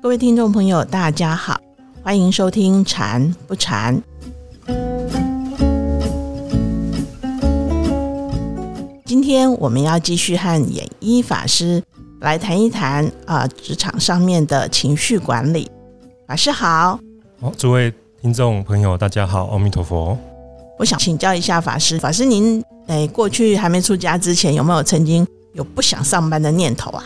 各位听众朋友，大家好，欢迎收听《禅不禅》。今天我们要继续和演一法师来谈一谈啊，职场上面的情绪管理。法师好，好，诸位听众朋友，大家好，阿弥陀佛。我想请教一下法师，法师您诶，过去还没出家之前，有没有曾经有不想上班的念头啊？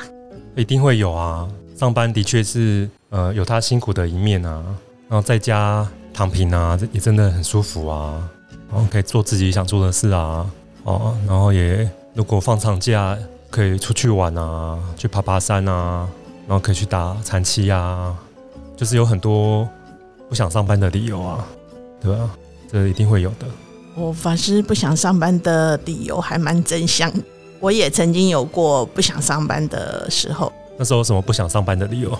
一定会有啊，上班的确是呃有他辛苦的一面啊，然后在家躺平啊，也真的很舒服啊，然后可以做自己想做的事啊，哦，然后也如果放长假可以出去玩啊，去爬爬山啊，然后可以去打禅期啊，就是有很多不想上班的理由啊，对吧？这一定会有的。我法师不想上班的理由还蛮真相，我也曾经有过不想上班的时候。那时候有什么不想上班的理由？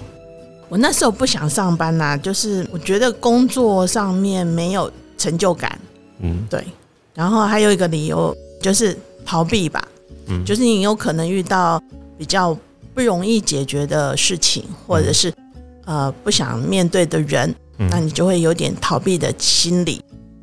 我那时候不想上班呐，就是我觉得工作上面没有成就感。嗯，对。然后还有一个理由就是逃避吧。嗯，就是你有可能遇到比较不容易解决的事情，或者是呃不想面对的人，那你就会有点逃避的心理。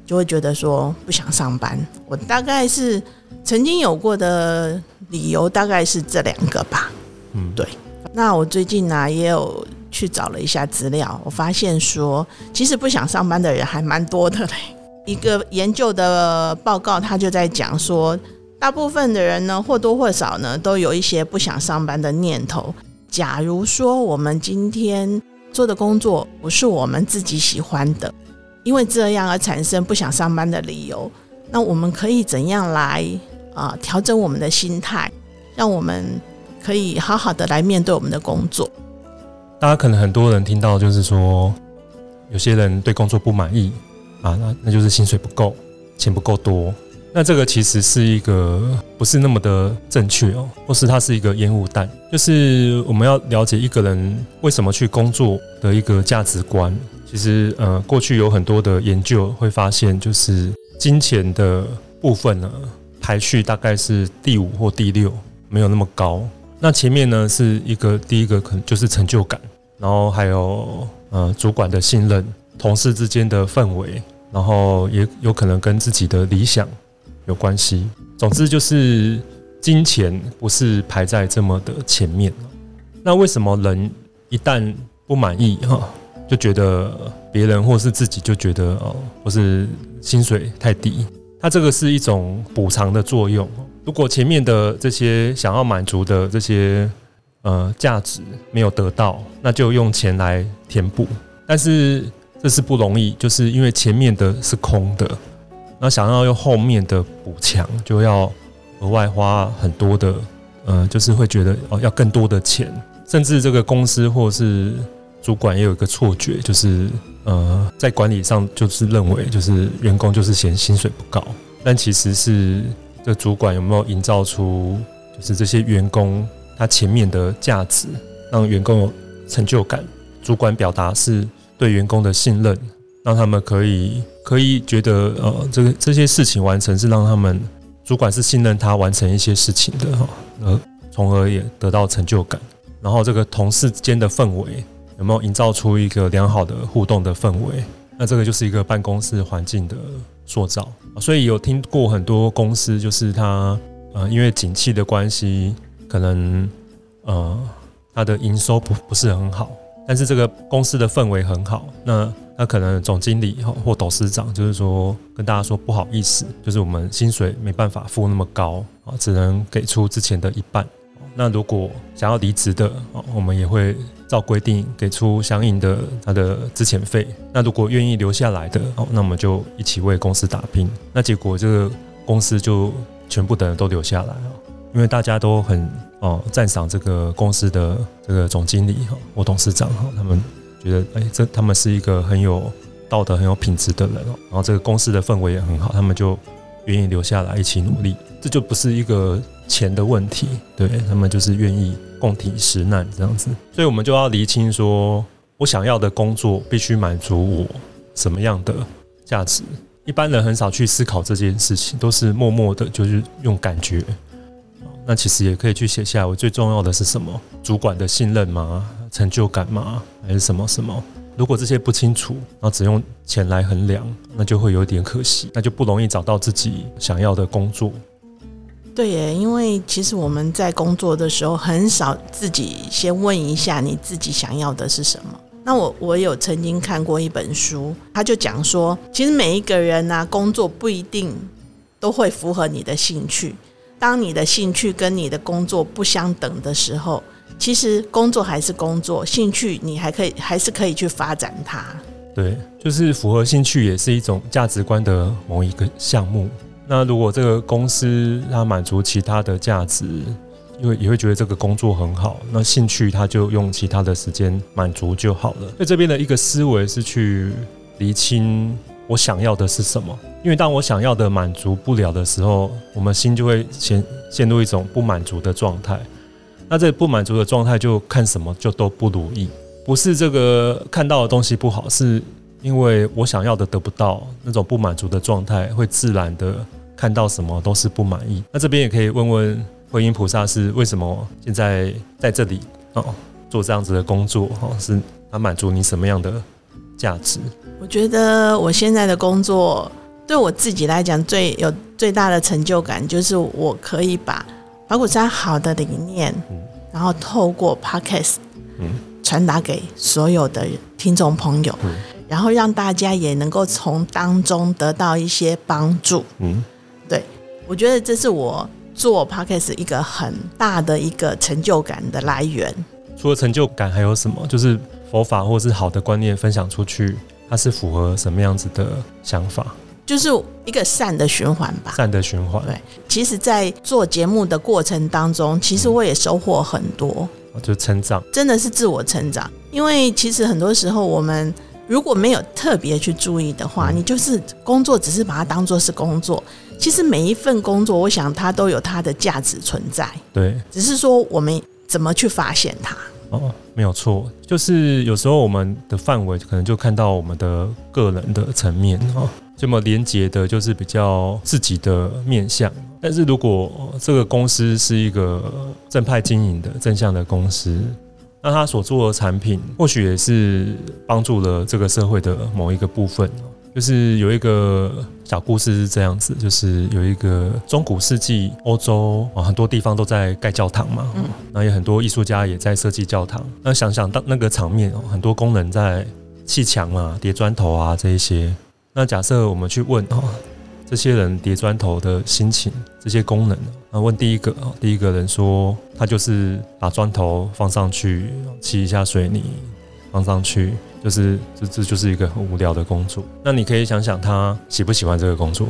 就会觉得说不想上班。我大概是曾经有过的理由，大概是这两个吧。嗯，对。那我最近呢也有去找了一下资料，我发现说其实不想上班的人还蛮多的嘞。一个研究的报告，他就在讲说，大部分的人呢或多或少呢都有一些不想上班的念头。假如说我们今天做的工作不是我们自己喜欢的。因为这样而产生不想上班的理由，那我们可以怎样来啊调整我们的心态，让我们可以好好的来面对我们的工作？大家可能很多人听到就是说，有些人对工作不满意啊，那那就是薪水不够，钱不够多。那这个其实是一个不是那么的正确哦，或是它是一个烟雾弹。就是我们要了解一个人为什么去工作的一个价值观。其实，呃，过去有很多的研究会发现，就是金钱的部分呢，排序大概是第五或第六，没有那么高。那前面呢是一个第一个，可能就是成就感，然后还有呃主管的信任，同事之间的氛围，然后也有可能跟自己的理想有关系。总之就是金钱不是排在这么的前面。那为什么人一旦不满意哈？就觉得别人或是自己就觉得哦，或是薪水太低，它这个是一种补偿的作用。如果前面的这些想要满足的这些呃价值没有得到，那就用钱来填补。但是这是不容易，就是因为前面的是空的，那想要用后面的补强，就要额外花很多的，呃，就是会觉得哦要更多的钱，甚至这个公司或是。主管也有一个错觉，就是呃，在管理上就是认为就是员工就是嫌薪水不高，但其实是这主管有没有营造出就是这些员工他前面的价值，让员工有成就感。主管表达是对员工的信任，让他们可以可以觉得呃，这个这些事情完成是让他们主管是信任他完成一些事情的哈，呃，从而也得到成就感。然后这个同事间的氛围。有没有营造出一个良好的互动的氛围？那这个就是一个办公室环境的塑造。所以有听过很多公司，就是它呃，因为景气的关系，可能呃，它的营收不不是很好，但是这个公司的氛围很好。那那可能总经理或董事长就是说跟大家说不好意思，就是我们薪水没办法付那么高啊，只能给出之前的一半。那如果想要离职的啊，我们也会。照规定给出相应的他的资遣费。那如果愿意留下来的哦，那我们就一起为公司打拼。那结果这个公司就全部的人都留下来了，因为大家都很哦赞赏这个公司的这个总经理哈或董事长哈，他们觉得哎这他们是一个很有道德很有品质的人哦，然后这个公司的氛围也很好，他们就愿意留下来一起努力。这就不是一个钱的问题，对他们就是愿意。共体时难这样子，所以我们就要厘清说，我想要的工作必须满足我什么样的价值。一般人很少去思考这件事情，都是默默的，就是用感觉。那其实也可以去写下我最重要的是什么？主管的信任吗？成就感吗？还是什么什么？如果这些不清楚，然后只用钱来衡量，那就会有点可惜，那就不容易找到自己想要的工作。对耶，因为其实我们在工作的时候，很少自己先问一下你自己想要的是什么。那我我有曾经看过一本书，他就讲说，其实每一个人呢，工作不一定都会符合你的兴趣。当你的兴趣跟你的工作不相等的时候，其实工作还是工作，兴趣你还可以还是可以去发展它。对，就是符合兴趣也是一种价值观的某一个项目。那如果这个公司它满足其他的价值，因为也会觉得这个工作很好，那兴趣它就用其他的时间满足就好了。所以这边的一个思维是去厘清我想要的是什么。因为当我想要的满足不了的时候，我们心就会陷陷入一种不满足的状态。那这不满足的状态，就看什么就都不如意。不是这个看到的东西不好，是因为我想要的得不到，那种不满足的状态会自然的看到什么都是不满意。那这边也可以问问观音菩萨，是为什么现在在这里哦做这样子的工作？哦，是它满足你什么样的价值？我觉得我现在的工作。对我自己来讲，最有最大的成就感就是我可以把法鼓山好的理念，然后透过 podcast，传达给所有的听众朋友，然后让大家也能够从当中得到一些帮助。嗯，对，我觉得这是我做 podcast 一个很大的一个成就感的来源。除了成就感，还有什么？就是佛法或是好的观念分享出去，它是符合什么样子的想法？就是一个善的循环吧。善的循环。对，其实，在做节目的过程当中，其实我也收获很多。就成长，真的是自我成长。因为其实很多时候，我们如果没有特别去注意的话，你就是工作，只是把它当做是工作。其实每一份工作，我想它都有它的价值存在。对，只是说我们怎么去发现它。哦，没有错，就是有时候我们的范围可能就看到我们的个人的层面啊。这么连接的，就是比较自己的面相。但是如果这个公司是一个正派经营的正向的公司，那他所做的产品，或许也是帮助了这个社会的某一个部分。就是有一个小故事是这样子，就是有一个中古世纪欧洲啊，很多地方都在盖教堂嘛，嗯，那有很多艺术家也在设计教堂。那想想当那个场面，很多工人在砌墙啊、叠砖头啊这一些。那假设我们去问哦，这些人叠砖头的心情，这些功能，那问第一个哦，第一个人说他就是把砖头放上去，砌一下水泥放上去，就是这这就是一个很无聊的工作。那你可以想想他喜不喜欢这个工作？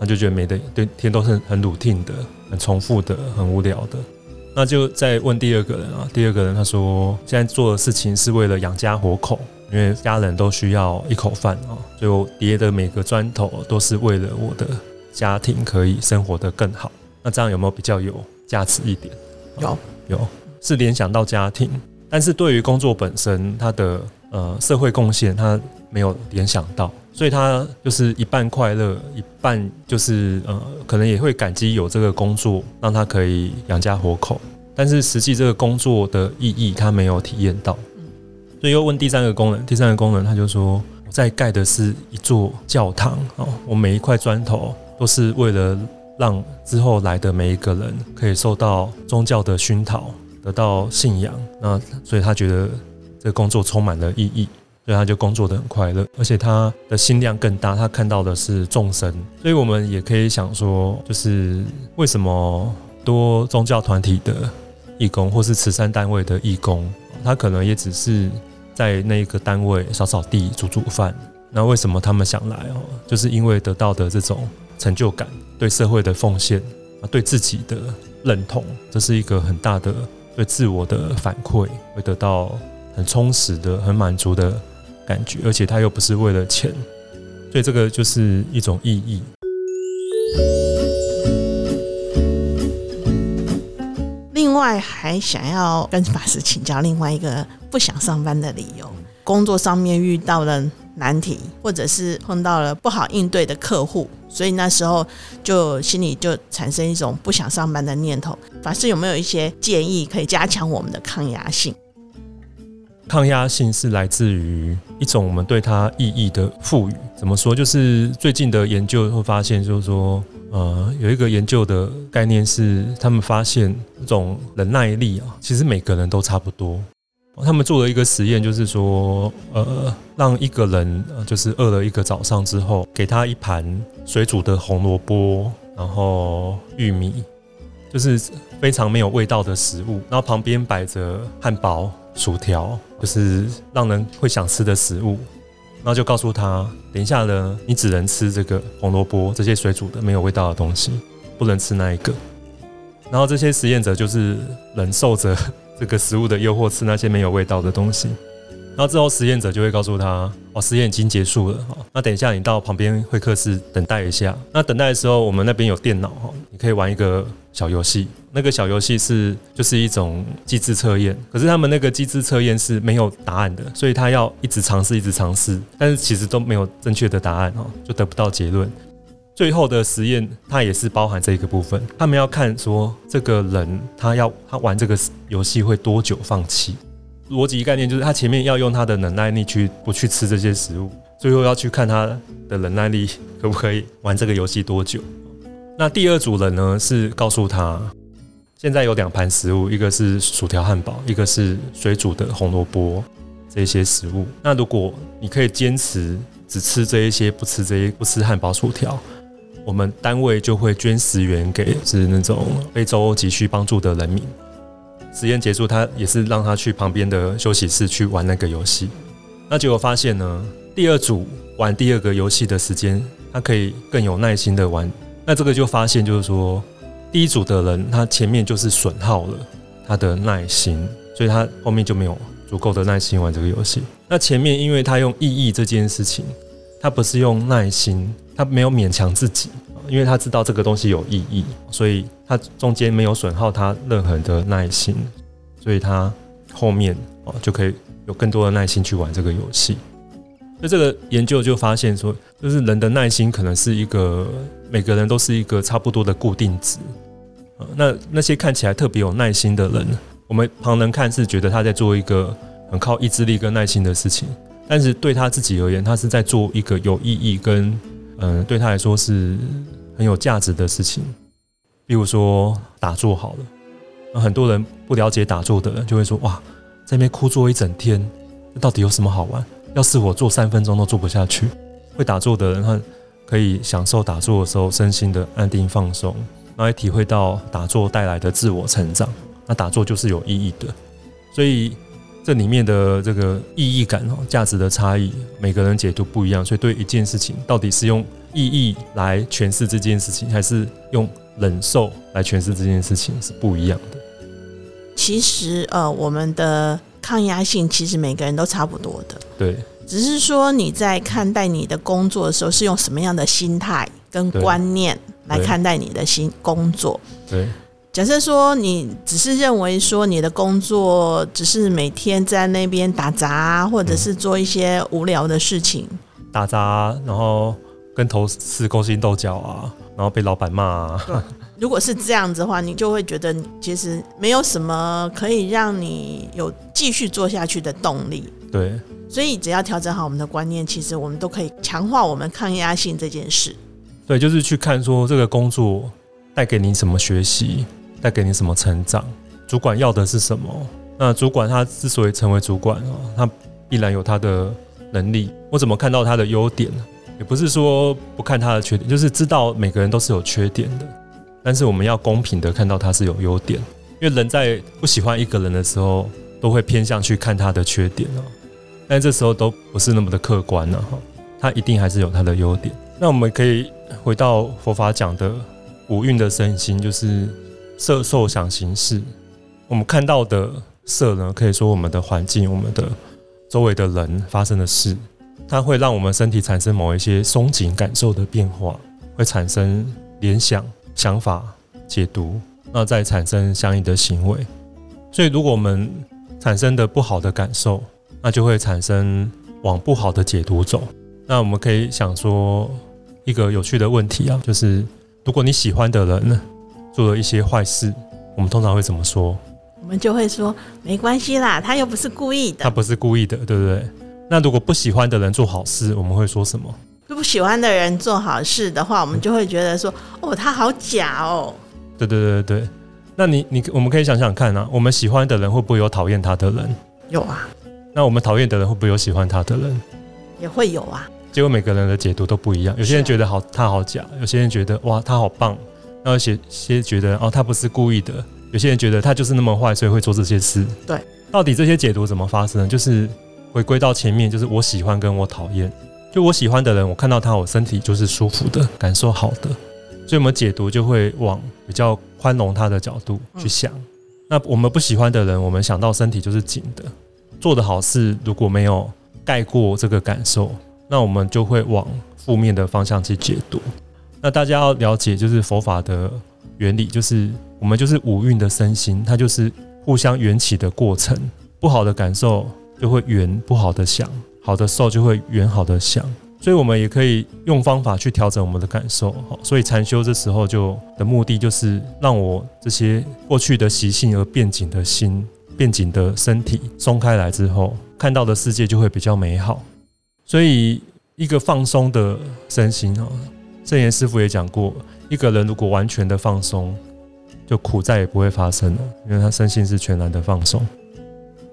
他就觉得没得对天都是很 routine 的、很重复的、很无聊的。那就再问第二个人啊，第二个人他说现在做的事情是为了养家活口。因为家人都需要一口饭啊，所以我叠的每个砖头都是为了我的家庭可以生活的更好。那这样有没有比较有价值一点？有有，是联想到家庭，但是对于工作本身，它的呃社会贡献，它没有联想到，所以他就是一半快乐，一半就是呃可能也会感激有这个工作，让他可以养家活口，但是实际这个工作的意义，他没有体验到。所以又问第三个功能，第三个功能他就说，我在盖的是一座教堂哦，我每一块砖头都是为了让之后来的每一个人可以受到宗教的熏陶，得到信仰。那所以他觉得这个工作充满了意义，所以他就工作的很快乐，而且他的心量更大，他看到的是众生。所以我们也可以想说，就是为什么多宗教团体的义工或是慈善单位的义工，他可能也只是。在那个单位扫扫地、煮煮饭，那为什么他们想来哦？就是因为得到的这种成就感、对社会的奉献啊、对自己的认同，这是一个很大的对自我的反馈，会得到很充实的、很满足的感觉，而且他又不是为了钱，所以这个就是一种意义。外，还想要跟法师请教另外一个。不想上班的理由，工作上面遇到了难题，或者是碰到了不好应对的客户，所以那时候就心里就产生一种不想上班的念头。法师有没有一些建议可以加强我们的抗压性？抗压性是来自于一种我们对它意义的赋予。怎么说？就是最近的研究会发现，就是说，呃，有一个研究的概念是，他们发现这种忍耐力啊，其实每个人都差不多。他们做了一个实验，就是说，呃，让一个人就是饿了一个早上之后，给他一盘水煮的红萝卜，然后玉米，就是非常没有味道的食物，然后旁边摆着汉堡。薯条就是让人会想吃的食物，然后就告诉他，等一下呢，你只能吃这个红萝卜这些水煮的没有味道的东西，不能吃那一个。然后这些实验者就是忍受着这个食物的诱惑，吃那些没有味道的东西。然后之后实验者就会告诉他，哦，实验已经结束了哈，那等一下你到旁边会客室等待一下。那等待的时候，我们那边有电脑哈，你可以玩一个小游戏。那个小游戏是就是一种机制测验，可是他们那个机制测验是没有答案的，所以他要一直尝试，一直尝试，但是其实都没有正确的答案哦，就得不到结论。最后的实验它也是包含这一个部分，他们要看说这个人他要他玩这个游戏会多久放弃。逻辑概念就是他前面要用他的忍耐力去不去吃这些食物，最后要去看他的忍耐力可不可以玩这个游戏多久。那第二组人呢是告诉他。现在有两盘食物，一个是薯条汉堡，一个是水煮的红萝卜，这些食物。那如果你可以坚持只吃这一些，不吃这些，不吃汉堡、薯条，我们单位就会捐十元给是那种非洲急需帮助的人民。实验结束，他也是让他去旁边的休息室去玩那个游戏。那结果发现呢，第二组玩第二个游戏的时间，他可以更有耐心的玩。那这个就发现就是说。第一组的人，他前面就是损耗了他的耐心，所以他后面就没有足够的耐心玩这个游戏。那前面因为他用意义这件事情，他不是用耐心，他没有勉强自己，因为他知道这个东西有意义，所以他中间没有损耗他任何的耐心，所以他后面哦就可以有更多的耐心去玩这个游戏。那这个研究就发现说，就是人的耐心可能是一个每个人都是一个差不多的固定值。呃，那那些看起来特别有耐心的人，我们旁人看是觉得他在做一个很靠意志力跟耐心的事情，但是对他自己而言，他是在做一个有意义跟嗯对他来说是很有价值的事情。比如说打坐好了，那很多人不了解打坐的人就会说，哇，在那边枯坐一整天，这到底有什么好玩？要是我坐三分钟都坐不下去，会打坐的人他可以享受打坐的时候身心的安定放松，然后也体会到打坐带来的自我成长。那打坐就是有意义的，所以这里面的这个意义感哦，价值的差异，每个人解读不一样。所以对一件事情，到底是用意义来诠释这件事情，还是用忍受来诠释这件事情，是不一样的。其实呃，我们的。抗压性其实每个人都差不多的，对，只是说你在看待你的工作的时候是用什么样的心态跟观念来看待你的新工作。对，假设说你只是认为说你的工作只是每天在那边打杂，或者是做一些无聊的事情，打杂，然后跟同事勾心斗角啊，然后被老板骂。啊。如果是这样子的话，你就会觉得其实没有什么可以让你有继续做下去的动力。对，所以只要调整好我们的观念，其实我们都可以强化我们抗压性这件事。对，就是去看说这个工作带给你什么学习，带给你什么成长，主管要的是什么。那主管他之所以成为主管啊，他必然有他的能力。我怎么看到他的优点呢？也不是说不看他的缺点，就是知道每个人都是有缺点的。但是我们要公平的看到他是有优点，因为人在不喜欢一个人的时候，都会偏向去看他的缺点哦。但这时候都不是那么的客观了哈，他一定还是有他的优点。那我们可以回到佛法讲的五蕴的身心，就是色受想行识。我们看到的色呢，可以说我们的环境、我们的周围的人发生的事，它会让我们身体产生某一些松紧感受的变化，会产生联想。想法解读，那再产生相应的行为。所以，如果我们产生的不好的感受，那就会产生往不好的解读走。那我们可以想说一个有趣的问题啊，就是如果你喜欢的人呢做了一些坏事，我们通常会怎么说？我们就会说没关系啦，他又不是故意的。他不是故意的，对不对？那如果不喜欢的人做好事，我们会说什么？不喜欢的人做好事的话，我们就会觉得说，哦，他好假哦。对对对对对。那你你我们可以想想看啊，我们喜欢的人会不会有讨厌他的人？有啊。那我们讨厌的人会不会有喜欢他的人？也会有啊。结果每个人的解读都不一样，有些人觉得好他好假，有些人觉得哇他好棒，那有些些觉得哦他不是故意的，有些人觉得他就是那么坏，所以会做这些事。对，到底这些解读怎么发生？就是回归到前面，就是我喜欢跟我讨厌。就我喜欢的人，我看到他，我身体就是舒服的，感受好的，所以我们解读就会往比较宽容他的角度去想。那我们不喜欢的人，我们想到身体就是紧的，做的好事如果没有盖过这个感受。那我们就会往负面的方向去解读。那大家要了解，就是佛法的原理，就是我们就是五蕴的身心，它就是互相缘起的过程。不好的感受就会缘不好的想，好的受就会缘好的想。所以我们也可以用方法去调整我们的感受。好，所以禅修这时候就的目的就是让我这些过去的习性而变紧的心、变紧的身体松开来之后，看到的世界就会比较美好。所以，一个放松的身心哦，正言师傅也讲过，一个人如果完全的放松，就苦再也不会发生了，因为他身心是全然的放松。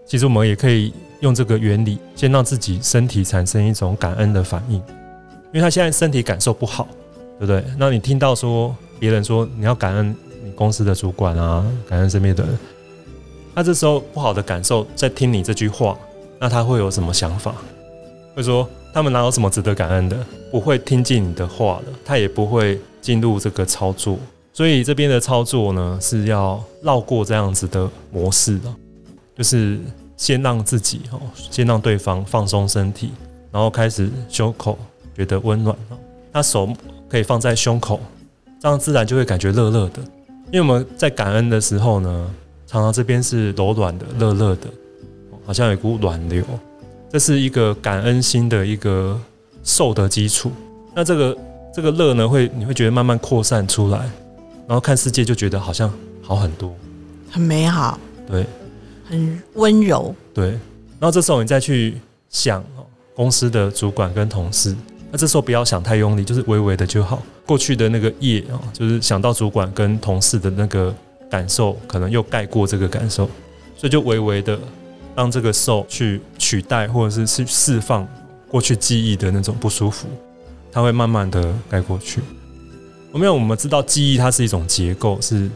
其实我们也可以用这个原理，先让自己身体产生一种感恩的反应，因为他现在身体感受不好，对不对？那你听到说别人说你要感恩你公司的主管啊，感恩身边的人，他这时候不好的感受在听你这句话，那他会有什么想法？会说他们哪有什么值得感恩的？不会听进你的话的，他也不会进入这个操作。所以这边的操作呢，是要绕过这样子的模式的，就是先让自己哦，先让对方放松身体，然后开始胸口觉得温暖了。那手可以放在胸口，这样自然就会感觉热热的。因为我们在感恩的时候呢，常常这边是柔软的、热热的，好像有一股暖流。这是一个感恩心的一个受的基础。那这个这个乐呢，会你会觉得慢慢扩散出来，然后看世界就觉得好像好很多，很美好，对，很温柔，对。然后这时候你再去想哦，公司的主管跟同事，那这时候不要想太用力，就是微微的就好。过去的那个业啊，就是想到主管跟同事的那个感受，可能又盖过这个感受，所以就微微的。让这个受去取代，或者是去释放过去记忆的那种不舒服，它会慢慢的盖过去。我们我们知道记忆它是一种结构，是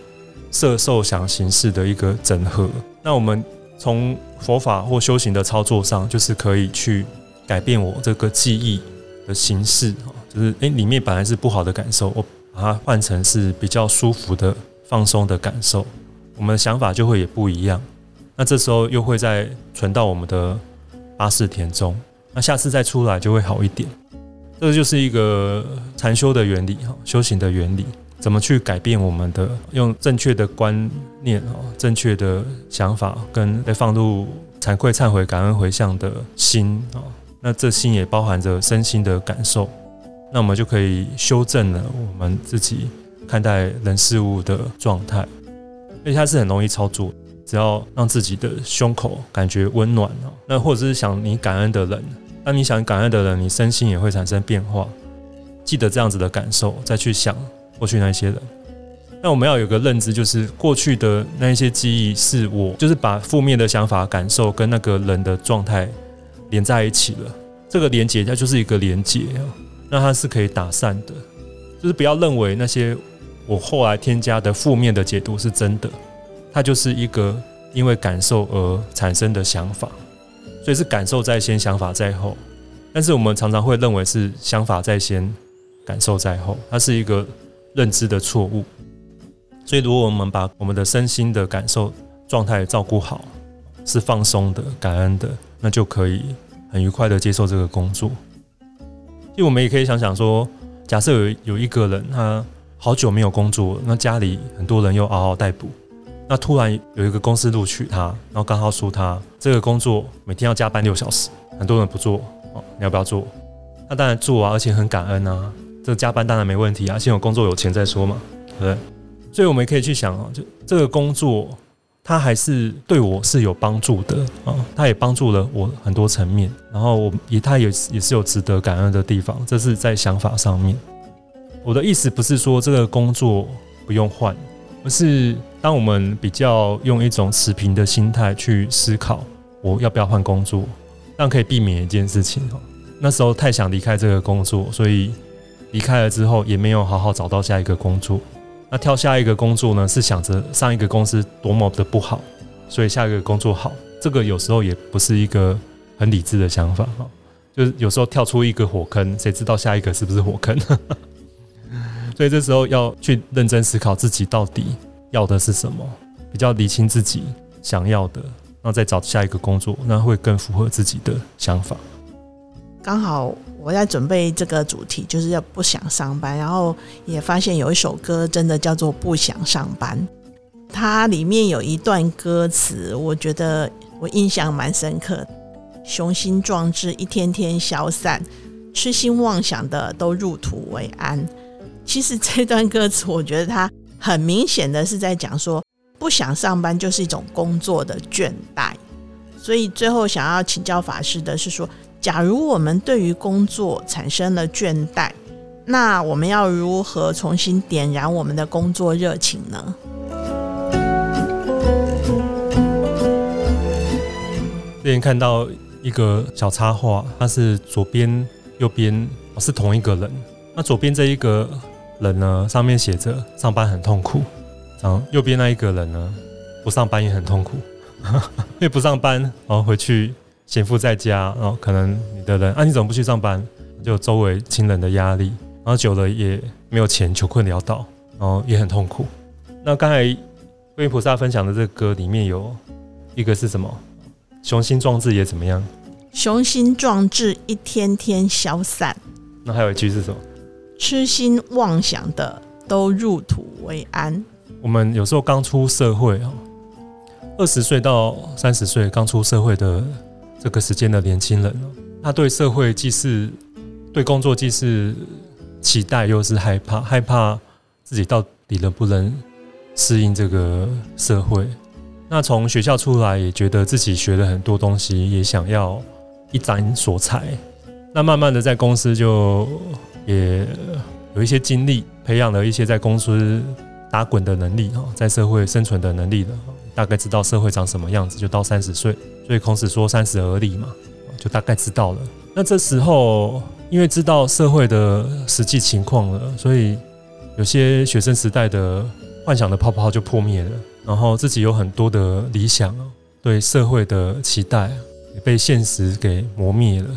色受想行识的一个整合。那我们从佛法或修行的操作上，就是可以去改变我这个记忆的形式啊，就是诶里面本来是不好的感受，我把它换成是比较舒服的放松的感受，我们的想法就会也不一样。那这时候又会再存到我们的八识田中，那下次再出来就会好一点。这就是一个禅修的原理哈，修行的原理，怎么去改变我们的用正确的观念哦，正确的想法跟被放入惭愧、忏悔、感恩、回向的心啊，那这心也包含着身心的感受，那我们就可以修正了我们自己看待人事物的状态，而且它是很容易操作。只要让自己的胸口感觉温暖哦，那或者是想你感恩的人，当你想感恩的人，你身心也会产生变化。记得这样子的感受，再去想过去那些人。那我们要有个认知，就是过去的那一些记忆，是我就是把负面的想法、感受跟那个人的状态连在一起了。这个连接它就是一个连接啊，那它是可以打散的。就是不要认为那些我后来添加的负面的解读是真的。它就是一个因为感受而产生的想法，所以是感受在先，想法在后。但是我们常常会认为是想法在先，感受在后，它是一个认知的错误。所以如果我们把我们的身心的感受状态照顾好，是放松的、感恩的，那就可以很愉快的接受这个工作。其实我们也可以想想说，假设有有一个人他好久没有工作，那家里很多人又嗷嗷待哺。那突然有一个公司录取他，然后刚好说他这个工作每天要加班六小时，很多人不做，哦，你要不要做？那当然做啊，而且很感恩啊。这个加班当然没问题啊，先有工作有钱再说嘛，对不对？所以我们也可以去想啊，就这个工作，它还是对我是有帮助的啊，它也帮助了我很多层面。然后我也它也也是有值得感恩的地方，这是在想法上面。我的意思不是说这个工作不用换，而是当我们比较用一种持平的心态去思考，我要不要换工作，这样可以避免一件事情哦。那时候太想离开这个工作，所以离开了之后也没有好好找到下一个工作。那跳下一个工作呢，是想着上一个公司多么的不好，所以下一个工作好。这个有时候也不是一个很理智的想法哈，就是有时候跳出一个火坑，谁知道下一个是不是火坑？所以这时候要去认真思考自己到底要的是什么，比较理清自己想要的，然后再找下一个工作，那会更符合自己的想法。刚好我在准备这个主题，就是要不想上班，然后也发现有一首歌真的叫做《不想上班》，它里面有一段歌词，我觉得我印象蛮深刻。雄心壮志一天天消散，痴心妄想的都入土为安。其实这段歌词，我觉得它很明显的是在讲说，不想上班就是一种工作的倦怠。所以最后想要请教法师的是说，假如我们对于工作产生了倦怠，那我们要如何重新点燃我们的工作热情呢？之前看到一个小插画，它是左边、右边是同一个人，那左边这一个。人呢，上面写着上班很痛苦，然后右边那一个人呢，不上班也很痛苦，因为不上班，然后回去闲赋在家，然后可能你的人啊，你怎么不去上班？就周围亲人的压力，然后久了也没有钱，穷困潦倒，然后也很痛苦。那刚才观音菩萨分享的这个歌里面有一个是什么？雄心壮志也怎么样？雄心壮志一天天消散。那还有一句是什么？痴心妄想的都入土为安。我们有时候刚出社会啊，二十岁到三十岁刚出社会的这个时间的年轻人，他对社会既是对工作既是期待，又是害怕，害怕自己到底能不能适应这个社会。那从学校出来，也觉得自己学了很多东西，也想要一展所才。那慢慢的在公司就。也有一些经历，培养了一些在公司打滚的能力哈，在社会生存的能力的，大概知道社会长什么样子。就到三十岁，所以孔子说三十而立嘛，就大概知道了。那这时候，因为知道社会的实际情况了，所以有些学生时代的幻想的泡泡就破灭了，然后自己有很多的理想，对社会的期待也被现实给磨灭了。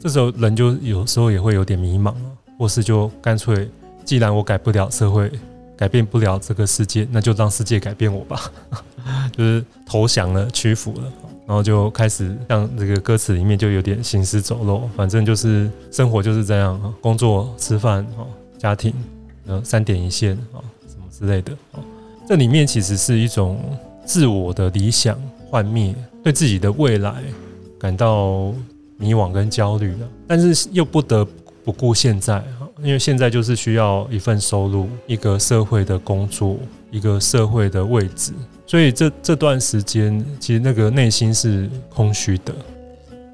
这时候人就有时候也会有点迷茫。或是就干脆，既然我改不了社会，改变不了这个世界，那就让世界改变我吧。就是投降了，屈服了，然后就开始像这个歌词里面就有点行尸走肉。反正就是生活就是这样啊，工作、吃饭啊，家庭，呃，三点一线啊，什么之类的。这里面其实是一种自我的理想幻灭，对自己的未来感到迷惘跟焦虑的，但是又不得。不顾现在因为现在就是需要一份收入，一个社会的工作，一个社会的位置，所以这这段时间其实那个内心是空虚的，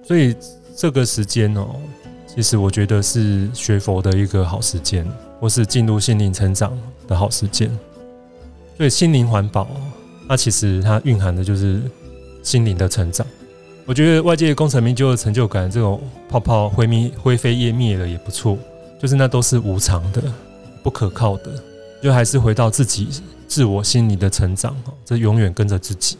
所以这个时间哦，其实我觉得是学佛的一个好时间，或是进入心灵成长的好时间。所以心灵环保，它其实它蕴含的就是心灵的成长。我觉得外界功成名就的成就感，这种泡泡灰灭、灰飞烟灭了也不错，就是那都是无常的、不可靠的，就还是回到自己自我心里的成长这永远跟着自己，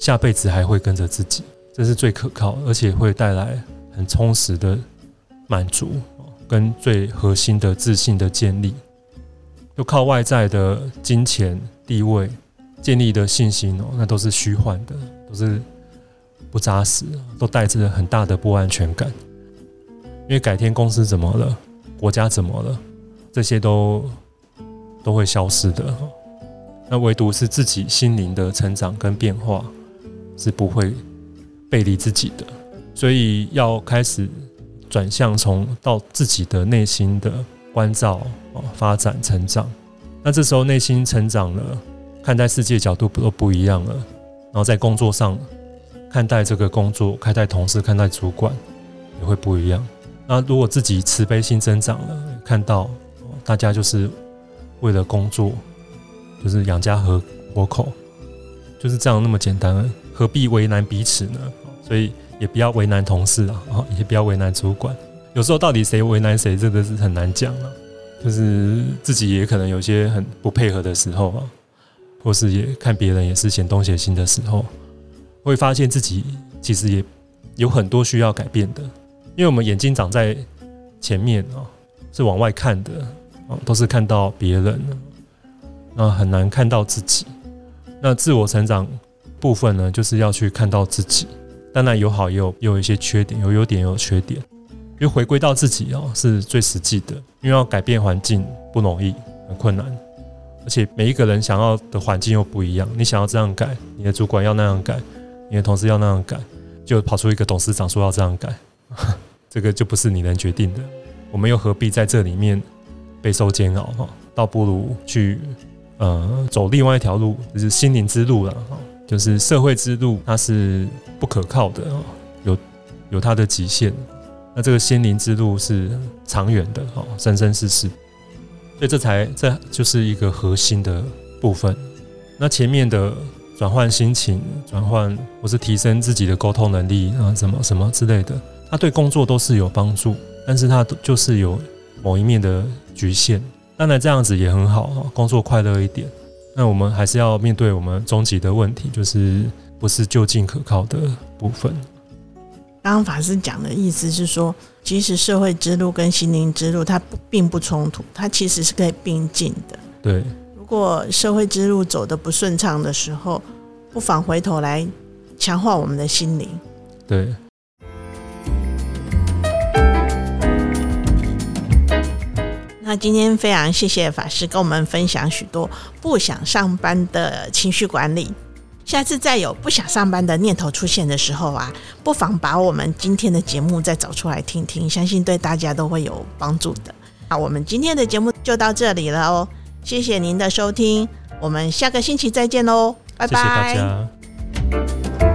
下辈子还会跟着自己，这是最可靠，而且会带来很充实的满足跟最核心的自信的建立。就靠外在的金钱、地位建立的信心哦，那都是虚幻的，都是。不扎实，都带着很大的不安全感。因为改天公司怎么了，国家怎么了，这些都都会消失的。那唯独是自己心灵的成长跟变化是不会背离自己的。所以要开始转向从到自己的内心的关照哦，发展成长。那这时候内心成长了，看待世界角度不都不一样了。然后在工作上看待这个工作，看待同事，看待主管也会不一样。那如果自己慈悲心增长了，看到大家就是为了工作，就是养家和活口，就是这样那么简单，何必为难彼此呢？所以也不要为难同事啊，也不要为难主管。有时候到底谁为难谁，这个是很难讲啊。就是自己也可能有些很不配合的时候啊，或是也看别人也是嫌东嫌西的时候，会发现自己其实也有很多需要改变的。因为我们眼睛长在前面啊，是往外看的啊，都是看到别人，那很难看到自己。那自我成长部分呢，就是要去看到自己。当然有好也有也有一些缺点，有优点也有缺点。因为回归到自己哦，是最实际的。因为要改变环境不容易，很困难，而且每一个人想要的环境又不一样。你想要这样改，你的主管要那样改，你的同事要那样改，就跑出一个董事长说要这样改，这个就不是你能决定的。我们又何必在这里面备受煎熬哈？倒不如去呃走另外一条路，就是心灵之路了哈。就是社会之路，它是不可靠的啊，有有它的极限。那这个心灵之路是长远的哈，生生世世，所以这才这就是一个核心的部分。那前面的转换心情、转换或是提升自己的沟通能力啊，什么什么之类的，它对工作都是有帮助，但是它就是有某一面的局限。当然这样子也很好啊，工作快乐一点。那我们还是要面对我们终极的问题，就是不是就近可靠的部分。刚刚法师讲的意思是说，其实社会之路跟心灵之路它不并不冲突，它其实是可以并进的。对，如果社会之路走的不顺畅的时候，不妨回头来强化我们的心灵。对。那今天非常谢谢法师跟我们分享许多不想上班的情绪管理。下次再有不想上班的念头出现的时候啊，不妨把我们今天的节目再找出来听听，相信对大家都会有帮助的。那我们今天的节目就到这里了哦，谢谢您的收听，我们下个星期再见喽，拜拜。